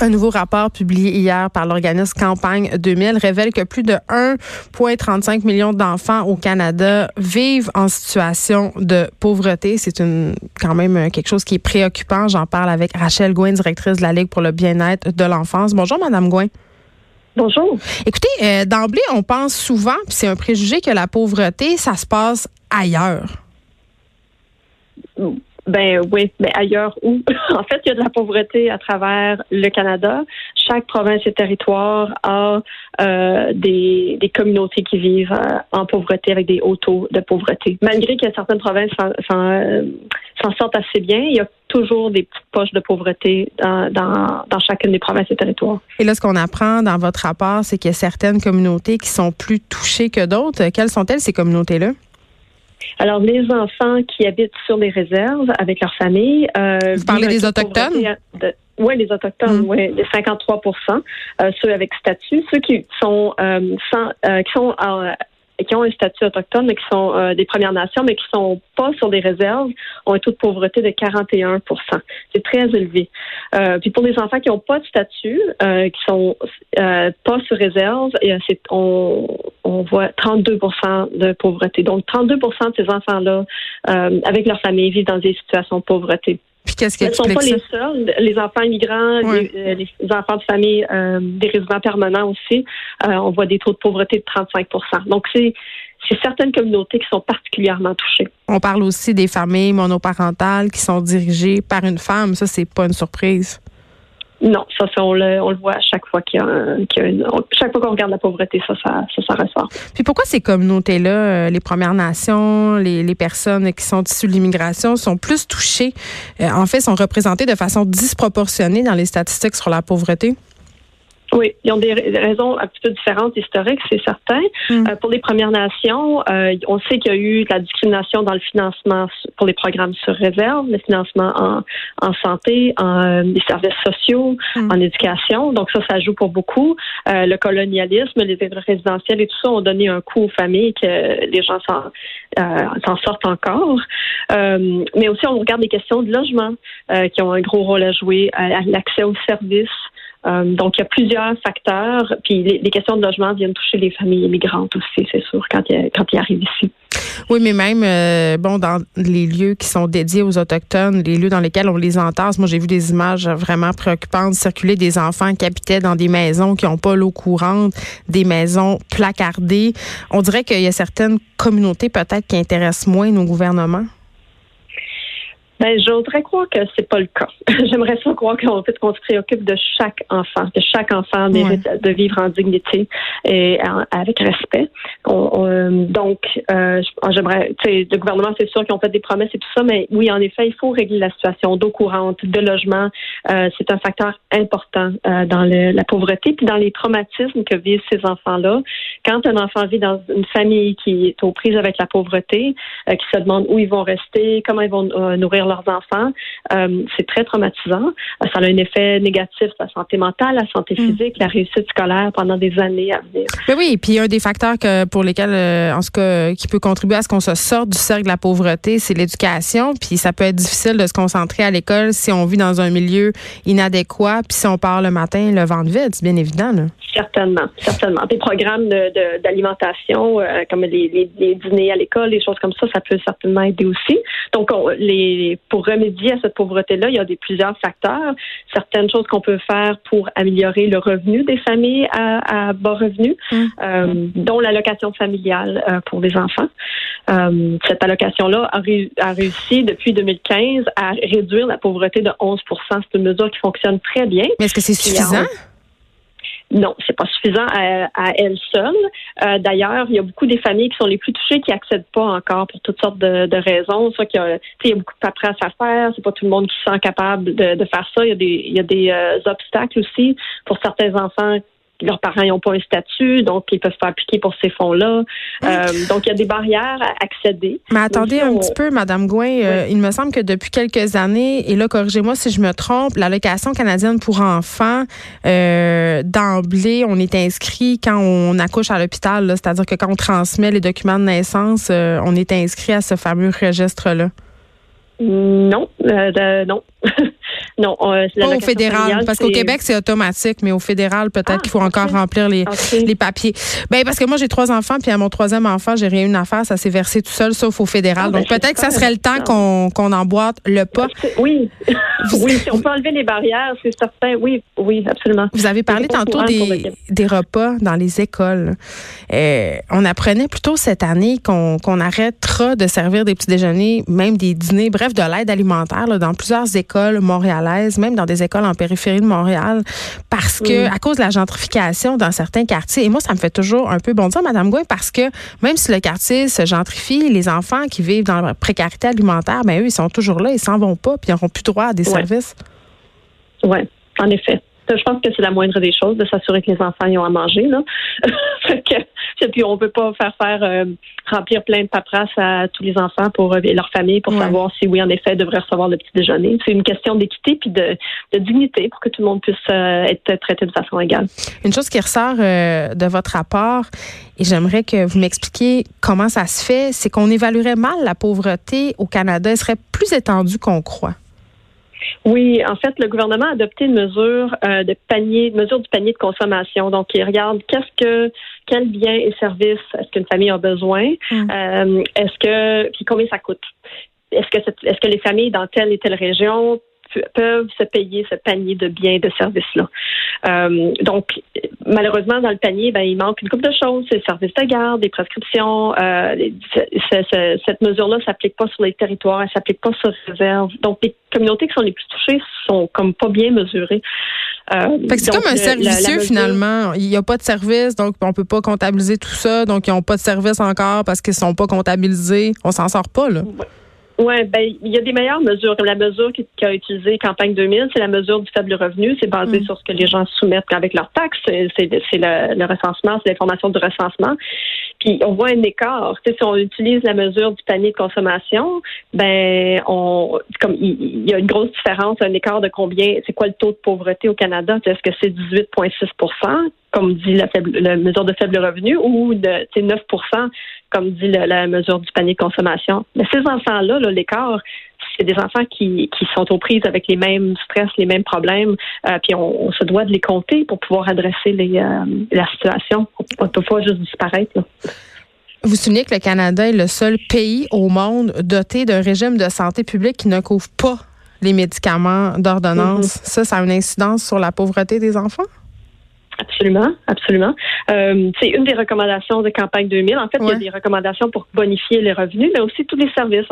Un nouveau rapport publié hier par l'organisme Campagne 2000 révèle que plus de 1,35 million d'enfants au Canada vivent en situation de pauvreté. C'est une quand même quelque chose qui est préoccupant. J'en parle avec Rachel Gouin, directrice de la Ligue pour le bien-être de l'enfance. Bonjour, Madame Gouin. Bonjour. Écoutez, euh, d'emblée, on pense souvent, puis c'est un préjugé que la pauvreté, ça se passe ailleurs. Ben oui, mais ailleurs où? en fait, il y a de la pauvreté à travers le Canada. Chaque province et territoire a euh, des, des, communautés qui vivent euh, en pauvreté avec des hauts taux de pauvreté. Malgré que certaines provinces euh, s'en sortent assez bien, il y a toujours des poches de pauvreté dans, dans chacune des provinces et territoires. Et là, ce qu'on apprend dans votre rapport, c'est qu'il y a certaines communautés qui sont plus touchées que d'autres. Quelles sont-elles, ces communautés-là? Alors, les enfants qui habitent sur les réserves avec leur famille. Euh, Vous parlez des Autochtones? oui, les Autochtones, mmh. oui, les 53 euh, ceux avec statut. Ceux qui sont, euh, sans, euh, qui sont qui ont un statut autochtone, mais qui sont euh, des Premières Nations, mais qui sont pas sur des réserves, ont un taux de pauvreté de 41% C'est très élevé. Euh, puis pour les enfants qui n'ont pas de statut, euh, qui sont euh, pas sur réserve, c'est, on, on voit 32% de pauvreté. Donc 32% de ces enfants-là, avec leur famille, vivent dans des situations de pauvreté. Puis qu'est-ce qui ne sont pas les seuls. Les enfants immigrants, les, enfants de famille, des résidents permanents aussi, on voit des taux de pauvreté de 35% Donc c'est c'est certaines communautés qui sont particulièrement touchées. On parle aussi des familles monoparentales qui sont dirigées par une femme. Ça, c'est pas une surprise. Non, ça, on, le, on le voit à chaque fois qu'il y a, une, chaque fois qu'on regarde la pauvreté, ça, ça, ça, ressort. Puis pourquoi ces communautés-là, euh, les Premières Nations, les, les, personnes qui sont issues de l'immigration, sont plus touchées, euh, en fait, sont représentées de façon disproportionnée dans les statistiques sur la pauvreté? Oui, ils ont des raisons un petit peu différentes historiques, c'est certain. Mm. Euh, pour les Premières Nations, euh, on sait qu'il y a eu de la discrimination dans le financement pour les programmes sur réserve, le financement en, en santé, en euh, les services sociaux, mm. en éducation. Donc ça, ça joue pour beaucoup. le colonialisme, les aides résidentielles et tout ça ont donné un coup aux familles que les gens s'en sortent encore. mais aussi, on regarde les questions de logement qui ont un gros rôle à jouer, l'accès aux services. Euh, donc, il y a plusieurs facteurs. Puis, les, questions de logement viennent toucher les familles immigrantes aussi, c'est sûr, quand ils, quand arrivent ici. Oui, mais même, euh, bon, dans les lieux qui sont dédiés aux Autochtones, les lieux dans lesquels on les entasse, moi, j'ai vu des images vraiment préoccupantes circuler des enfants qui habitaient dans des maisons qui n'ont pas l'eau courante, des maisons placardées. On dirait qu'il y a certaines communautés peut-être qui intéressent moins nos gouvernements. Ben, j'oserais croire que c'est pas le cas. J'aimerais ça croire qu'en fait, qu'on se préoccupe de chaque enfant, que chaque enfant mérite de vivre en dignité et avec respect. donc, euh, j'aimerais, tu sais, le gouvernement, c'est sûr qu'ils ont fait des promesses et tout ça, mais oui, en effet, il faut régler la situation d'eau courante, de logement. Euh, c'est un facteur important euh, dans le, la pauvreté puis dans les traumatismes que vivent ces enfants-là. Quand un enfant vit dans une famille qui est aux prises avec la pauvreté, qui se demande où ils vont rester, comment ils vont euh, leurs enfants, euh, c'est très traumatisant. Euh, ça a un effet négatif sur la santé mentale, la santé mm. physique, la réussite scolaire pendant des années à venir. Mais oui, et puis un des facteurs que, pour lesquels, euh, en ce cas, qui peut contribuer à ce qu'on se sorte du cercle de la pauvreté, c'est l'éducation. Puis ça peut être difficile de se concentrer à l'école si on vit dans un milieu inadéquat, puis si on part le matin le ventre vide, c'est bien évident. Là. Certainement, certainement. Des programmes d'alimentation, de, comme les, les, dîners à l'école, des choses comme ça, ça peut certainement aider aussi. Donc, les, pour remédier à cette pauvreté-là, il y a des, plusieurs facteurs. Certaines choses qu'on peut faire pour améliorer le revenu des familles à, bas revenus, mmh. euh, dont l'allocation familiale euh, pour les enfants. Euh, cette allocation-là a, a, réussi depuis 2015 à réduire la pauvreté de 11% C'est une mesure qui fonctionne très bien. Mais est-ce que c'est suffisant? Non, c'est pas suffisant à, elle seule. Euh, d'ailleurs, il y a beaucoup des familles qui sont les plus touchées qui accèdent pas encore pour toutes sortes de, raisons. Soit qu'il y y a beaucoup de paperasse à faire, c'est pas tout le monde qui se sent capable de, faire ça. Il y a des, il y a des euh, obstacles aussi pour certains enfants leurs parents n'ont pas un statut, donc ils peuvent pas appliquer pour ces fonds-là. Euh, donc, il y a des barrières à accéder. Mais attendez un petit peu, Madame Gouin. Euh, il me semble que depuis quelques années, et là, corrigez-moi si je me trompe, l'allocation canadienne pour enfants, euh, d'emblée, on est inscrit quand on accouche à l'hôpital, c'est-à-dire que quand on transmet les documents de naissance, on est inscrit à ce fameux registre-là. Non, euh, non. non, euh, pas au fédéral, parce qu'au Québec, c'est automatique, mais au fédéral, peut-être ah, qu'il faut encore remplir les, les papiers. Ben, parce que moi, j'ai trois enfants, puis à mon troisième enfant, j'ai rien eu à faire, ça s'est versé tout seul, sauf au fédéral. Ah, Donc, ben, peut-être que ça serait le temps qu'on qu'on emboîte le pas. Oui, oui, si on peut enlever les barrières, c'est certain. Oui, oui, absolument. Vous avez parlé tantôt des, des repas dans les écoles. Euh, on apprenait plutôt cette année qu'on qu'on arrêtera de servir des petits déjeuners, même des dîners, bref, de l'aide alimentaire là, dans plusieurs écoles montréalaises, même dans des écoles en périphérie de Montréal, parce que à cause de la gentrification dans certains quartiers, et moi, ça me fait toujours un peu bondir, Madame Gouin, parce que même si le quartier se gentrifie, les enfants qui vivent dans la précarité alimentaire, ben eux, ils sont toujours là, ils s'en vont pas, puis ils n'auront plus droit à des services. Oui, en effet. Je pense que c'est la moindre des choses de s'assurer que les enfants y ont à manger. Là. que, puis on peut pas faire faire euh, remplir plein de paperasse à tous les enfants pour euh, leur famille pour savoir si oui en effet ils devraient recevoir le petit déjeuner. C'est une question d'équité puis de, dignité pour que tout le monde puisse euh, être traité de façon égale. Une chose qui ressort de votre rapport et j'aimerais que vous m'expliquiez comment ça se fait, c'est qu'on évaluerait mal la pauvreté au Canada. Elle serait plus étendue qu'on croit. Oui, en fait, le gouvernement a adopté une mesure euh, de panier, une mesure du panier de consommation. Donc, il regarde qu'est-ce que, quels biens et services est-ce qu'une famille a besoin, mm. euh, est-ce que, puis combien ça coûte? Est-ce que, est-ce que les familles dans telle et telle région peuvent se payer ce panier de biens et de services-là. Euh, donc, malheureusement, dans le panier, ben, il manque une couple de choses. C'est le service de garde, des prescriptions. Euh, cette mesure-là s'applique pas sur les territoires, elle s'applique pas sur les réserves. Donc, les communautés qui sont les plus touchées sont comme pas bien mesurées. Euh, c'est comme un servicieux finalement. Il n'y a pas de service, donc on peut pas comptabiliser tout ça. Donc, ils n'ont pas de service encore parce qu'ils sont pas comptabilisés. On s'en sort pas, là. Oui, ben, il y a des meilleures mesures. Comme la mesure qu'a utilisée Campagne 2000, c'est la mesure du faible revenu. C'est basé mm. sur ce que les gens soumettent avec leurs taxes. C'est le, le, recensement, c'est l'information du recensement. Puis on voit un écart. si on utilise la mesure du panier de consommation, ben on comme il, y a une grosse différence, un écart de combien, c'est quoi le taux de pauvreté au Canada? Est-ce que c'est 18,6% comme dit la, faible, la mesure de faible revenu, ou de 9% comme dit la, mesure du panier de consommation? Mais ces enfants-là, -là, l'écart, c'est des enfants qui, qui sont aux prises avec les mêmes stress, les mêmes problèmes, euh, puis on, se doit de les compter pour pouvoir adresser les, euh, la situation. On ne peut pas juste disparaître. Vous soulignez que le Canada est le seul pays au monde doté d'un régime de santé publique qui ne couvre pas les médicaments d'ordonnance? Mm-hmm. Ça, ça a une incidence sur la pauvreté des enfants? Absolument, absolument. Euh, c'est une des recommandations de campagne 2000. En fait, il y a des recommandations pour bonifier les revenus, mais aussi tous les services,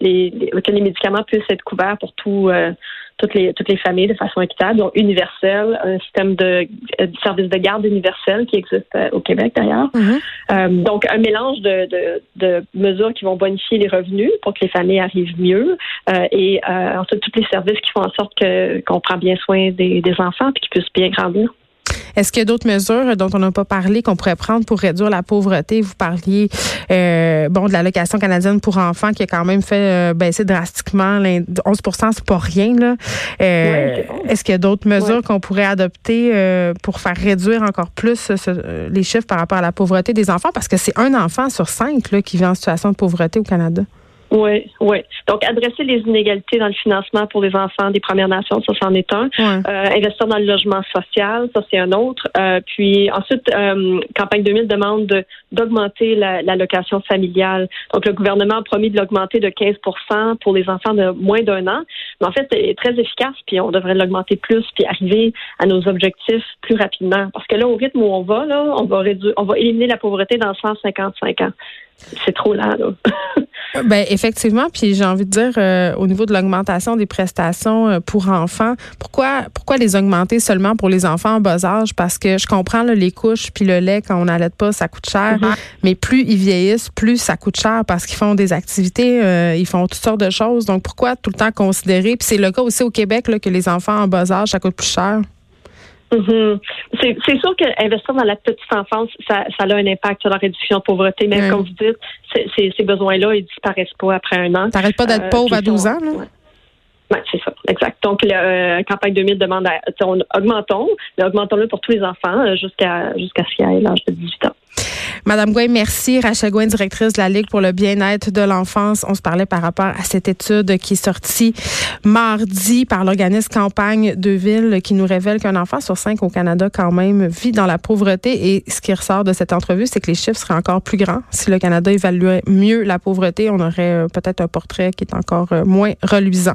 les, que les médicaments puissent être couverts pour tout, euh, toutes les toutes les familles de façon équitable, donc universel, un système de, euh, service de garde universel qui existe euh, au Québec d'ailleurs. Mm-hmm. donc un mélange de, de, de, mesures qui vont bonifier les revenus pour que les familles arrivent mieux et ensuite tous les services qui font en sorte que qu'on prend bien soin des, des enfants et qu'ils puissent bien grandir. Est-ce qu'il y a d'autres mesures dont on n'a pas parlé qu'on pourrait prendre pour réduire la pauvreté? Vous parliez euh, bon de l'allocation canadienne pour enfants qui a quand même fait euh, baisser drastiquement 11% c'est pas rien. Là. Euh, est-ce qu'il y a d'autres mesures qu'on pourrait adopter pour faire réduire encore plus les chiffres par rapport à la pauvreté des enfants? Parce que c'est un enfant sur cinq là, qui vit en situation de pauvreté au Canada. Oui, oui. Donc, adresser les inégalités dans le financement pour les enfants des Premières Nations, ça, c'en est un. Euh, investir dans le logement social, ça, c'est un autre. Euh, puis ensuite, euh, Campagne 2000 demande d'augmenter l'allocation familiale. Donc, le gouvernement a promis de l'augmenter de 15% pour les enfants de moins d'un an. Mais en fait, c'est très efficace, puis on devrait l'augmenter plus, puis arriver à nos objectifs plus rapidement. Parce que là, au rythme où on va, là, on va réduire, on va éliminer la pauvreté dans 155 ans. C'est trop lent, là. Ben effectivement, puis j'ai envie de dire euh, au niveau de l'augmentation des prestations euh, pour enfants, pourquoi pourquoi les augmenter seulement pour les enfants en bas âge? Parce que je comprends les couches puis le lait quand on n'allait pas, ça coûte cher, mm-hmm. mais plus ils vieillissent, plus ça coûte cher parce qu'ils font des activités, euh, ils font toutes sortes de choses. Donc pourquoi tout le temps considérer Puis c'est le cas aussi au Québec là, que les enfants en bas âge ça coûte plus cher? Mm-hmm. C'est sûr qu'investir dans la petite enfance, ça, ça, a un impact sur la réduction de pauvreté. Mais comme vous dites, ces besoins-là, ils disparaissent pas après un an. T'arrêtes pas d'être euh, pauvre à 12 ans, là? Oui, c'est ça, exact. Donc, la campagne 2000 demande à, on, augmentons, mais augmentons-le pour tous les enfants jusqu'à jusqu'à ce qu'il ait l'âge de 18 ans. Madame Gouin, merci. Rachel Gouin, directrice de la Ligue pour le bien-être de l'enfance. On se parlait par rapport à cette étude qui est sortie mardi par l'organisme Campagne de Ville qui nous révèle qu'un enfant sur cinq au Canada quand même vit dans la pauvreté. Et ce qui ressort de cette entrevue, c'est que les chiffres seraient encore plus grands. Si le Canada évaluait mieux la pauvreté, on aurait euh, peut-être un portrait qui est encore euh, moins reluisant.